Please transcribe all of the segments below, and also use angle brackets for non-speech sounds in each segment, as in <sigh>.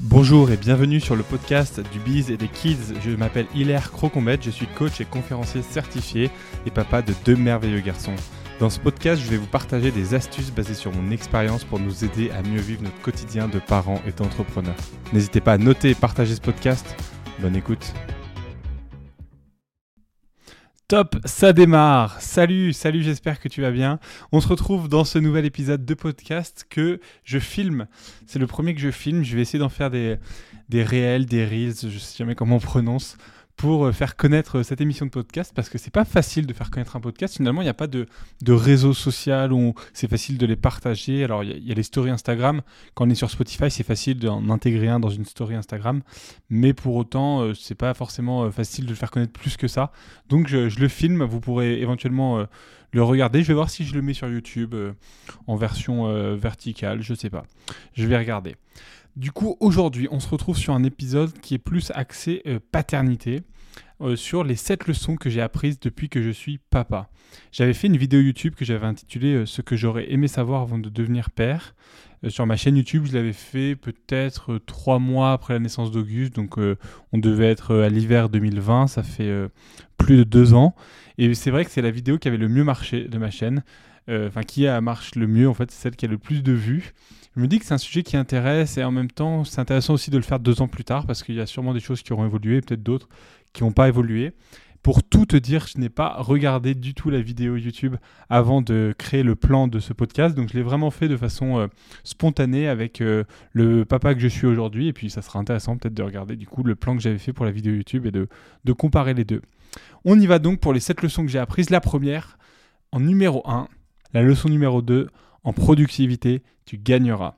Bonjour et bienvenue sur le podcast du Biz et des Kids. Je m'appelle Hilaire Crocombette, je suis coach et conférencier certifié et papa de deux merveilleux garçons. Dans ce podcast, je vais vous partager des astuces basées sur mon expérience pour nous aider à mieux vivre notre quotidien de parents et d'entrepreneurs. N'hésitez pas à noter et partager ce podcast. Bonne écoute. Top, ça démarre. Salut, salut, j'espère que tu vas bien. On se retrouve dans ce nouvel épisode de podcast que je filme. C'est le premier que je filme. Je vais essayer d'en faire des, des réels, des reels, je sais jamais comment on prononce pour euh, faire connaître euh, cette émission de podcast parce que c'est pas facile de faire connaître un podcast. Finalement, il n'y a pas de, réseau social où c'est facile de les partager. Alors, il y, a les stories Instagram. Quand on est sur Spotify, c'est facile d'en intégrer un dans une story Instagram. Mais pour autant, euh, c'est pas forcément facile de le faire connaître plus que ça. Donc, je, je le filme. Vous pourrez éventuellement le regarder. Je vais voir si je le mets sur YouTube en version verticale. Je sais pas. Je vais regarder. Du coup, aujourd'hui, on se retrouve sur un épisode qui est plus axé euh, paternité, euh, sur les 7 leçons que j'ai apprises depuis que je suis papa. J'avais fait une vidéo YouTube que j'avais intitulée euh, Ce que j'aurais aimé savoir avant de devenir père. sur ma chaîne YouTube, je l'avais fait peut-être 3 mois après la naissance d'Auguste, donc on devait être à l'hiver 2020, ça fait plus de 2 ans. Et c'est vrai que c'est la vidéo qui avait le mieux marché de ma chaîne. Enfin, qui marche le mieux, en fait, c'est celle qui a le plus de vues. Je me dis que c'est un sujet qui intéresse et en même temps, c'est intéressant aussi de le faire deux ans plus tard parce qu'il y a sûrement des choses qui auront évolué, peut-être d'autres qui n'ont pas évolué. Pour tout te dire, je n'ai pas regardé du tout la vidéo YouTube avant de créer le plan de ce podcast. Donc je l'ai vraiment fait de façon euh, spontanée avec euh, le papa que je suis aujourd'hui. Et puis ça sera intéressant peut-être de regarder du coup le plan que j'avais fait pour la vidéo YouTube et de, de comparer les deux. On y va donc pour les 7 leçons que j'ai apprises. La première, en numéro 1, la leçon numéro 2, en productivité, tu gagneras.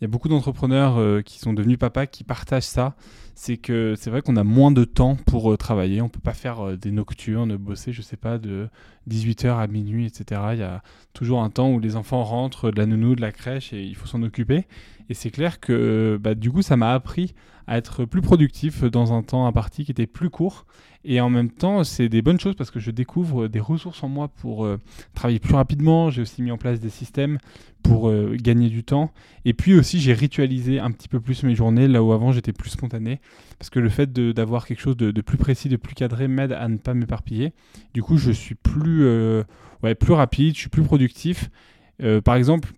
Il y a beaucoup d'entrepreneurs euh, qui sont devenus papas qui partagent ça. C'est que c'est vrai qu'on a moins de temps pour euh, travailler. On peut pas faire euh, des nocturnes, bosser, je sais pas, de 18h à minuit, etc. Il y a toujours un temps où les enfants rentrent de la nounou, de la crèche et il faut s'en occuper. Et c'est clair que bah, du coup, ça m'a appris à être plus productif dans un temps imparti qui était plus court. Et en même temps, c'est des bonnes choses parce que je découvre des ressources en moi pour euh, travailler plus rapidement. J'ai aussi mis en place des systèmes pour euh, gagner du temps. Et puis aussi, j'ai ritualisé un petit peu plus mes journées, là où avant j'étais plus spontané. Parce que le fait d'avoir quelque chose de, plus précis, de plus cadré, m'aide à ne pas m'éparpiller. Du coup, je suis plus, euh, ouais, plus rapide, je suis plus productif. par exemple,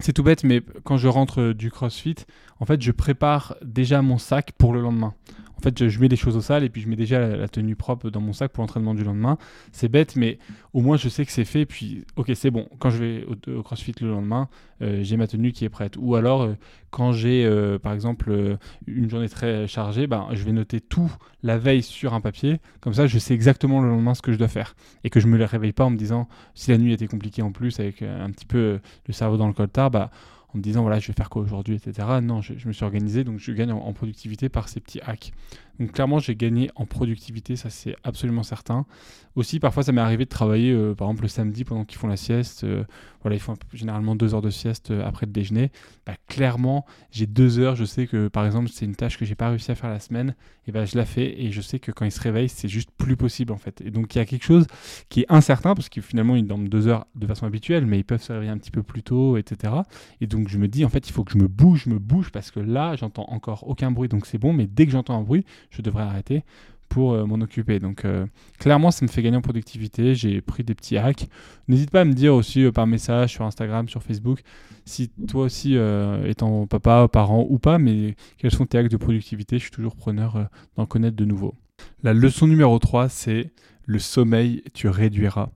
c'est tout bête, mais quand je rentre du CrossFit, en fait, je prépare déjà mon sac pour le lendemain. En fait, je, mets les choses au sale et puis je mets déjà la, tenue propre dans mon sac pour l'entraînement du lendemain. C'est bête, mais au moins je sais que c'est fait. Puis, ok, c'est bon. Quand je vais au, CrossFit le lendemain, euh, j'ai ma tenue qui est prête. Ou alors, euh, quand j'ai, euh, par exemple, une journée très chargée, ben, je vais noter tout la veille sur un papier. Comme ça, je sais exactement le lendemain ce que je dois faire. Et que je me les réveille pas en me disant, si la nuit était compliquée en plus, avec un petit peu le cerveau dans le coltard, bah en me disant voilà je vais faire quoi aujourd'hui etc non je, me suis organisé donc je gagne en, productivité par ces petits hacks donc clairement j'ai gagné en productivité ça c'est absolument certain. Aussi parfois ça m'est arrivé de travailler euh, par exemple le samedi pendant qu'ils font la sieste euh, voilà ils font généralement deux heures de sieste euh, après le déjeuner. Bah, clairement j'ai deux heures je sais que par exemple c'est une tâche que j'ai pas réussi à faire la semaine et ben je la fais et je sais que quand ils se réveillent c'est juste plus possible en fait. Et donc il y a quelque chose qui est incertain parce que finalement ils dorment deux heures de façon habituelle mais ils peuvent se réveiller un petit peu plus tôt etc et donc je me dis, en fait, il faut que je me bouge, je me bouge, parce que là, j'entends encore aucun bruit, donc c'est bon, mais dès que j'entends un bruit, je devrais arrêter pour euh, m'en occuper. Donc euh, clairement, ça me fait gagner en productivité. J'ai pris des petits hacks. N'hésite pas à me dire aussi euh, par message sur Instagram, sur Facebook, si toi aussi, étant papa, parent ou pas, mais quels sont tes hacks de productivité? Je suis toujours preneur d'en connaître de nouveaux. La leçon numéro 3, c'est le sommeil, tu réduiras.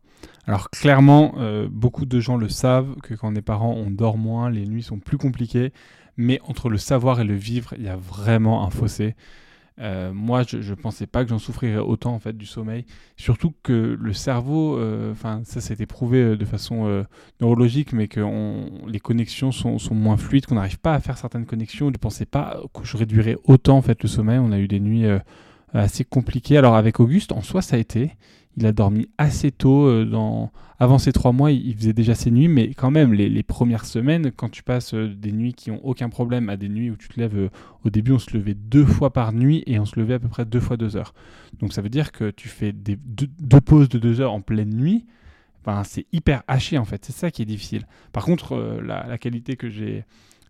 Alors clairement, beaucoup de gens le savent, que quand on est parent, on dort moins, les nuits sont plus compliquées, mais entre le savoir et le vivre, il y a vraiment un fossé. Euh, moi, je ne pensais pas que j'en souffrirais autant en fait du sommeil. Surtout que le cerveau, euh, enfin ça, ça été prouvé de façon neurologique, mais que les connexions sont, moins fluides, qu'on n'arrive pas à faire certaines connexions. Je ne pensais pas que je réduirais autant en le sommeil. On a eu des nuits assez compliquées. Alors avec Auguste, en soi, ça a été. Il a dormi assez tôt. Euh. Avant ces trois mois, il faisait déjà ses nuits, mais quand même, les, premières semaines, quand tu passes euh, des nuits qui ont aucun problème à des nuits où tu te lèves, euh, au début, on se levait deux fois par nuit et on se levait à peu près deux fois deux heures. Donc ça veut dire que tu fais deux, pauses de deux heures en pleine nuit. c'est hyper haché en fait, c'est ça qui est difficile. Par contre, la, qualité que j'ai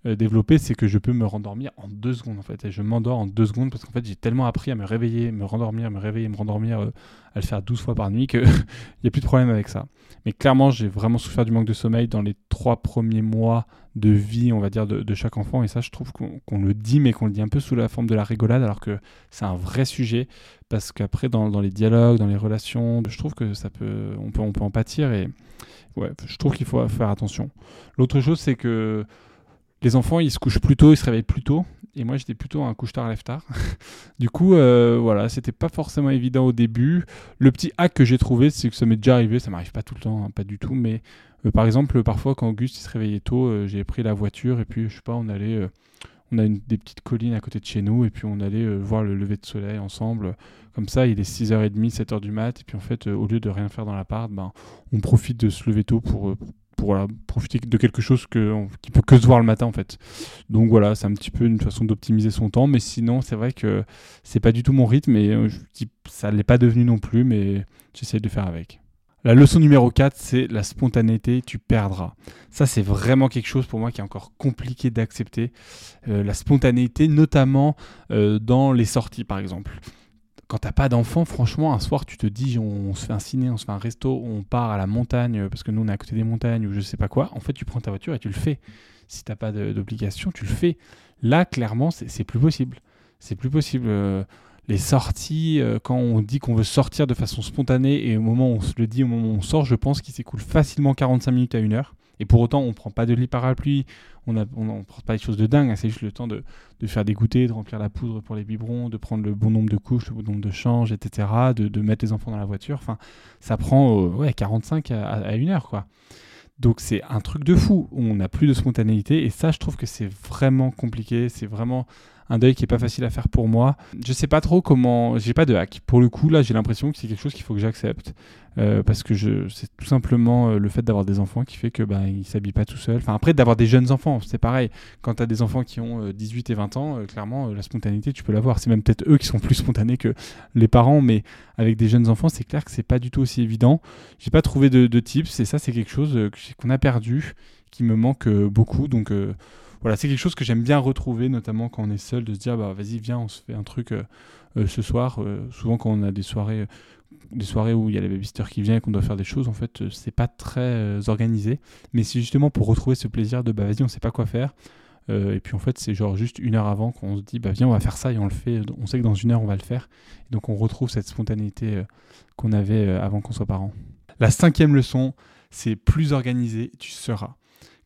développé, c'est que je peux me rendormir en deux secondes en fait. Et je m'endors en deux secondes parce qu'en fait j'ai tellement appris à me réveiller, me rendormir, me réveiller, me rendormir, à le faire 12 fois par nuit qu'il <laughs> n'y a plus de problème avec ça. Mais clairement, j'ai vraiment souffert du manque de sommeil dans les trois premiers mois de vie, on va dire, de, chaque enfant. Et ça, je trouve qu'on le dit, mais qu'on le dit un peu sous la forme de la rigolade, alors que c'est un vrai sujet. Parce qu'après, dans, dans, les dialogues, dans les relations, je trouve que ça peut, on peut, on peut en pâtir. Et ouais, je trouve qu'il faut faire attention. L'autre chose, c'est que les enfants, ils se couchent plus tôt, ils se réveillent plus tôt. Et moi, j'étais plutôt un couche-tard, lève-tard. <laughs> du coup, euh, voilà, c'était pas forcément évident au début. Le petit hack que j'ai trouvé, c'est que ça m'est déjà arrivé, ça m'arrive pas tout le temps, hein, pas du tout, mais euh, par exemple, parfois quand Auguste se réveillait tôt, euh, j'ai pris la voiture et puis je sais pas, on allait, on a des petites collines à côté de chez nous et puis on allait voir le lever de soleil ensemble. Comme ça, il est 6h30, 7h du mat et puis en fait, au lieu de rien faire dans l'appart, ben, on profite de se lever tôt pour, profiter de quelque chose que, qui peut que se voir le matin en fait. Donc voilà, c'est un petit peu une façon d'optimiser son temps, mais sinon c'est vrai que c'est pas du tout mon rythme et je dis, ça l'est pas devenu non plus, mais j'essaie de faire avec. La leçon numéro 4, c'est la spontanéité, tu perdras. Ça, c'est vraiment quelque chose pour moi qui est encore compliqué d'accepter. Euh, la spontanéité, notamment euh, dans les sorties, par exemple. Quand t'as pas d'enfant, franchement, un soir, tu te dis, on, se fait un ciné, on se fait un resto, on part à la montagne, parce que nous, on est à côté des montagnes, ou je sais pas quoi. En fait, tu prends ta voiture et tu le fais. Si t'as pas d'obligation, tu le fais. Là, clairement, c'est plus possible. C'est plus possible. Euh, les sorties, euh, quand on dit qu'on veut sortir de façon spontanée et au moment où on se le dit, au moment où on sort, je pense qu'il s'écoule facilement 45 minutes à une heure. Et pour autant, on ne prend pas de lit parapluie, on ne on, prend pas des choses de dingue, hein. c'est juste le temps de, faire des goûters, de remplir la poudre pour les biberons, de prendre le bon nombre de couches, le bon nombre de changes, etc., de, mettre les enfants dans la voiture. Enfin, ça prend euh, ouais, 45 à, à, une heure, quoi. Donc c'est un truc de fou, on n'a plus de spontanéité et ça je trouve que c'est vraiment compliqué, c'est vraiment un deuil qui est pas facile à faire pour moi. Je sais pas trop comment, j'ai pas de hack. Pour le coup, là, j'ai l'impression que c'est quelque chose qu'il faut que j'accepte euh, parce que c'est tout simplement euh, le fait d'avoir des enfants qui fait que ben ils s'habillent pas tout seuls. Enfin après d'avoir des jeunes enfants, c'est pareil. Quand tu as des enfants qui ont 18 euh, et 20 ans, clairement la spontanéité, tu peux l'avoir. C'est même peut-être eux qui sont plus spontanés que les parents, mais avec des jeunes enfants, c'est clair que c'est pas du tout aussi évident. J'ai pas trouvé de, de tips et ça c'est quelque chose qu'on a perdu, qui me manque beaucoup. Donc voilà, c'est quelque chose que j'aime bien retrouver, notamment quand on est seul, de se dire bah vas-y viens, on se fait un truc euh, euh, ce soir. Euh, souvent quand on a des soirées, des soirées où il y a les babysitters qui viennent et qu'on doit faire des choses, en fait c'est pas très organisé, mais c'est justement pour retrouver ce plaisir de bah vas-y on sait pas quoi faire. et puis en fait, c'est genre juste une heure avant qu'on se dit, bah viens, on va faire ça et on le fait. On sait que dans une heure, on va le faire. Et donc on retrouve cette spontanéité qu'on avait avant qu'on soit parents. La cinquième leçon, c'est plus organisé, tu seras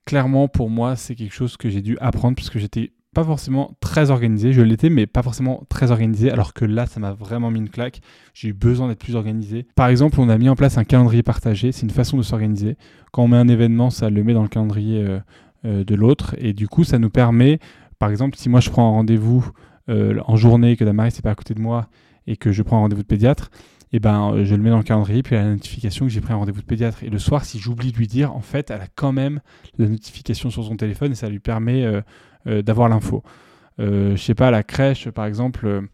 clairement, pour moi, c'est quelque chose que j'ai dû apprendre parce que j'étais pas forcément très organisé. Je l'étais, mais pas forcément très organisé. Alors que là, ça m'a vraiment mis une claque. J'ai eu besoin d'être plus organisé. Par exemple, on a mis en place un calendrier partagé. C'est une façon de s'organiser. Quand on met un événement, ça le met dans le calendrier euh, euh, de l'autre. Et du coup, ça nous permet, par exemple, si moi je prends un rendez-vous euh, en journée, que Damaris n'est pas à côté de moi et que je prends un rendez-vous de pédiatre, eh ben, euh, je le mets dans le calendrier, puis a la notification que j'ai pris un rendez-vous de pédiatre. Et le soir, si j'oublie de lui dire, en fait, elle a quand même la notification sur son téléphone et ça lui permet euh, euh, d'avoir l'info. je sais pas, à la crèche, par exemple,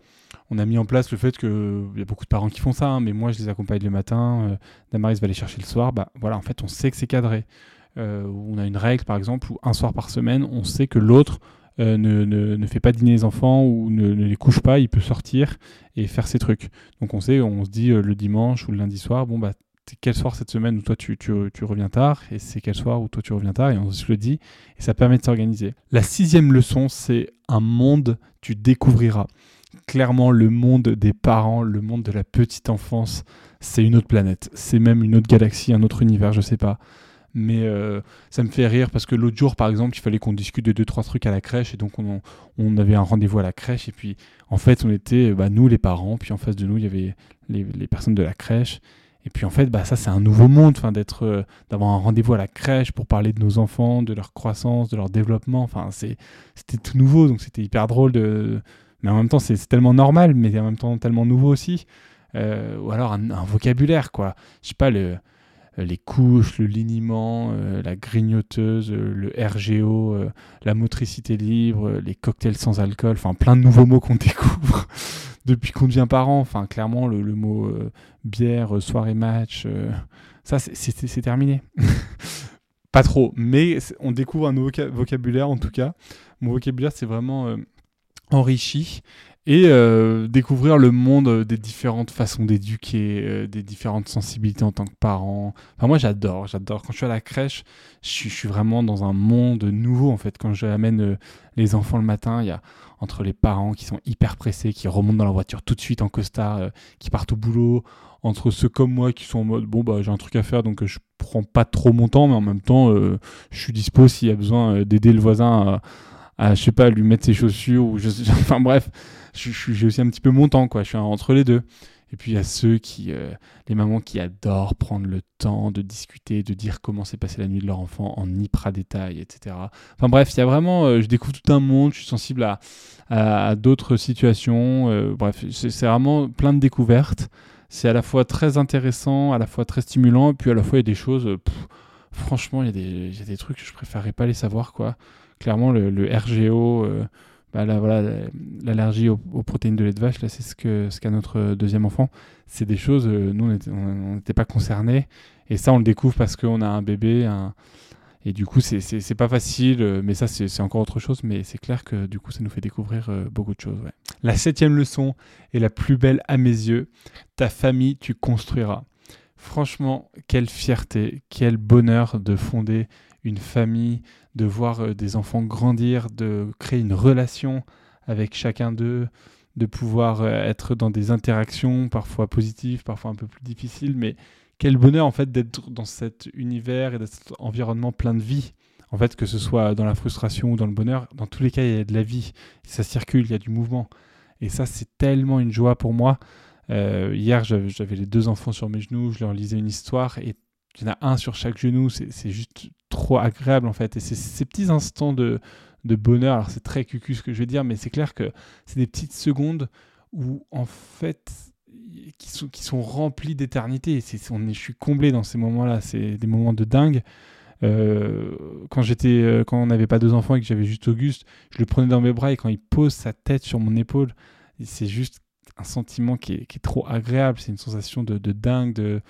on a mis en place le fait qu'il y a beaucoup de parents qui font ça, hein, mais moi, je les accompagne le matin, Damaris va les chercher le soir. Bah voilà, en fait, on sait que c'est cadré. on a une règle, par exemple, où un soir par semaine, on sait que l'autre euh, ne, ne, fait pas dîner les enfants ou ne, les couche pas, il peut sortir et faire ses trucs. Donc on sait, on se dit euh, le dimanche ou le lundi soir, bon bah quel soir cette semaine où toi tu, tu, tu reviens tard et c'est quel soir où toi tu reviens tard et on se le dit et ça permet de s'organiser. La sixième leçon c'est un monde tu découvriras. Clairement le monde des parents, le monde de la petite enfance, c'est une autre planète, c'est même une autre galaxie, un autre univers, je sais pas mais euh, ça me fait rire parce que l'autre jour, par exemple, il fallait qu'on discute de deux trois trucs à la crèche et donc on, on avait un rendez-vous à la crèche et puis en fait on était bah, nous les parents, puis en face de nous il y avait les, les personnes de la crèche et puis en fait bah ça c'est un nouveau monde, enfin d'être euh, d'avoir un rendez-vous à la crèche pour parler de nos enfants, de leur croissance, de leur développement, enfin c'est c'était tout nouveau donc c'était hyper drôle de mais en même temps c'est tellement normal mais en même temps tellement nouveau aussi. Euh, ou alors un, un, vocabulaire quoi. Je sais pas le les couches, le liniment, euh, la grignoteuse, euh, le RGO, la motricité libre, les cocktails sans alcool, enfin plein de nouveaux mots qu'on <laughs> découvre depuis qu'on devient parent. Enfin, clairement, le, mot bière, soirée match, ça c'est terminé. <laughs> pas trop, mais on découvre un nouveau vocabulaire en tout cas. Mon vocabulaire c'est vraiment euh, enrichi et euh, découvrir le monde des différentes façons d'éduquer, euh, des différentes sensibilités en tant que parent. Enfin, moi, j'adore, j'adore. Quand je suis à la crèche, je suis, vraiment dans un monde nouveau, en fait. Quand j'amène les enfants le matin, il y a entre les parents qui sont hyper pressés, qui remontent dans la voiture tout de suite en costard, qui partent au boulot, entre ceux comme moi qui sont en mode bon bah j'ai un truc à faire donc euh, je prends pas trop mon temps mais en même temps euh, je suis dispo s'il y a besoin euh, d'aider le voisin à, je sais pas lui mettre ses chaussures ou je, <laughs> enfin bref j'ai aussi un petit peu mon temps quoi. Je suis entre les deux. Et puis il y a ceux qui les mamans qui adorent prendre le temps de discuter de dire comment s'est passée la nuit de leur enfant en hyper détail etc enfin bref il y a vraiment je découvre tout un monde je suis sensible à, à d'autres situations bref c'est vraiment plein de découvertes. C'est à la fois très intéressant, à la fois très stimulant, et puis à la fois il y a des choses, euh, franchement, il y, a des, y, a des, trucs que je préférerais pas les savoir, quoi. Clairement, le, RGO, euh, bah là, voilà, l'allergie aux, protéines de lait de vache, là, c'est ce qu'a ce qu'a notre deuxième enfant. C'est des choses, euh, nous, on n'était pas concernés, et ça, on le découvre parce qu'on a un bébé, un, et du coup, c'est pas facile, euh, mais ça, c'est encore autre chose. Mais c'est clair que du coup, ça nous fait découvrir euh, beaucoup de choses. La septième leçon est la plus belle à mes yeux. Ta famille, tu construiras. Franchement, quelle fierté, quel bonheur de fonder une famille, de voir euh, des enfants grandir, de créer une relation avec chacun d'eux, de pouvoir être dans des interactions parfois positives, parfois un peu plus difficiles, mais quel bonheur en fait d'être dans cet univers et dans cet environnement plein de vie. En fait, que ce soit dans la frustration ou dans le bonheur, dans tous les cas, il y a de la vie. Ça circule, il y a du mouvement. Et ça, c'est tellement une joie pour moi. Euh, hier, j'avais les deux enfants sur mes genoux, je leur lisais une histoire et il y en a un sur chaque genou. C'est juste trop agréable en fait. Et ces petits instants de, de bonheur. Alors, c'est très cucu ce que je vais dire, mais c'est clair que c'est des petites secondes où en fait qui sont, qui sont remplis d'éternité. Je suis comblé dans ces moments-là. C'est des moments de dingue. Euh, quand j'étais, euh, quand on n'avait pas deux enfants et que j'avais juste Auguste, je le prenais dans mes bras et quand il pose sa tête sur mon épaule, c'est juste un sentiment qui est, trop agréable. C'est une sensation de dingue, de,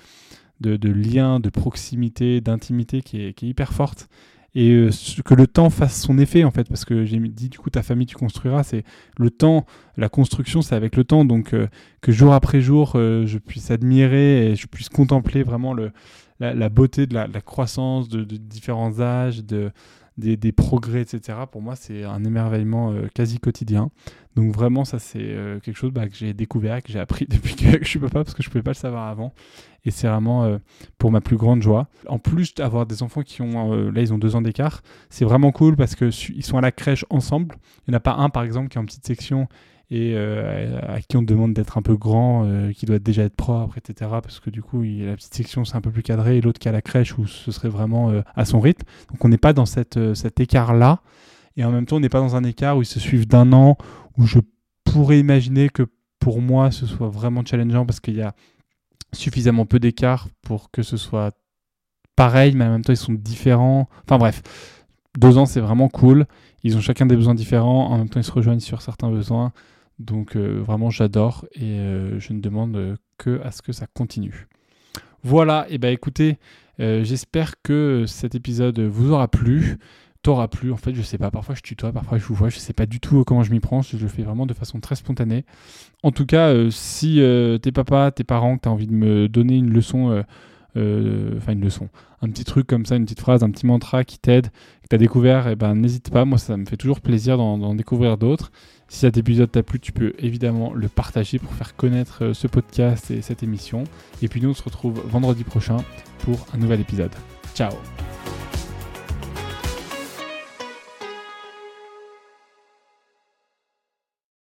de, de, lien, de proximité, d'intimité qui est, hyper forte. Et euh, que le temps fasse son effet en fait parce que j'ai dit du coup ta famille tu construiras c'est le temps la construction c'est avec le temps. Donc euh, que jour après jour euh, je puisse admirer et je puisse contempler vraiment le, la, beauté de la, croissance de, différents âges de des, progrès, etc. Pour moi, c'est un émerveillement quasi quotidien. Donc vraiment, ça c'est quelque chose bah, que j'ai découvert, que j'ai appris <laughs> depuis que je suis papa, parce que je ne pouvais pas le savoir avant. Et c'est vraiment euh, pour ma plus grande joie. En plus d'avoir des enfants qui ont, euh, là ils ont deux ans d'écart, c'est vraiment cool parce qu'ils sont à la crèche ensemble. Il n'y en a pas un par exemple qui est en petite section et euh, à qui on demande d'être un peu grand, qui doit déjà être propre, etc. Parce que du coup, la petite section c'est un peu plus cadré et l'autre qui à la crèche où ce serait vraiment à son rythme. Donc on n'est pas dans cet écart-là. Et en même temps, on n'est pas dans un écart où ils se suivent d'un an, où je pourrais imaginer que pour moi, ce soit vraiment challengeant parce qu'il y a suffisamment peu d'écart pour que ce soit pareil, mais en même temps ils sont différents. Enfin bref, deux ans c'est vraiment cool. Ils ont chacun des besoins différents, en même temps ils se rejoignent sur certains besoins. Donc euh, vraiment j'adore et euh, je ne demande que à ce que ça continue. Voilà, et bah écoutez, euh, j'espère que cet épisode vous aura plu t'aura plu. En fait, je sais pas. Parfois, je tutoie, parfois, je vous vois. Je sais pas du tout comment je m'y prends. Je le fais vraiment de façon très spontanée. En tout cas, si tes papas, tes parents, que tu as envie de me donner une leçon, enfin une leçon, un petit truc comme ça, une petite phrase, un petit mantra qui t'aide, que tu as découvert, eh ben, n'hésite pas. Moi, ça me fait toujours plaisir d'en découvrir d'autres. Si cet épisode t'a plu, tu peux évidemment le partager pour faire connaître ce podcast et cette émission. Et puis nous, on se retrouve vendredi prochain pour un nouvel épisode. Ciao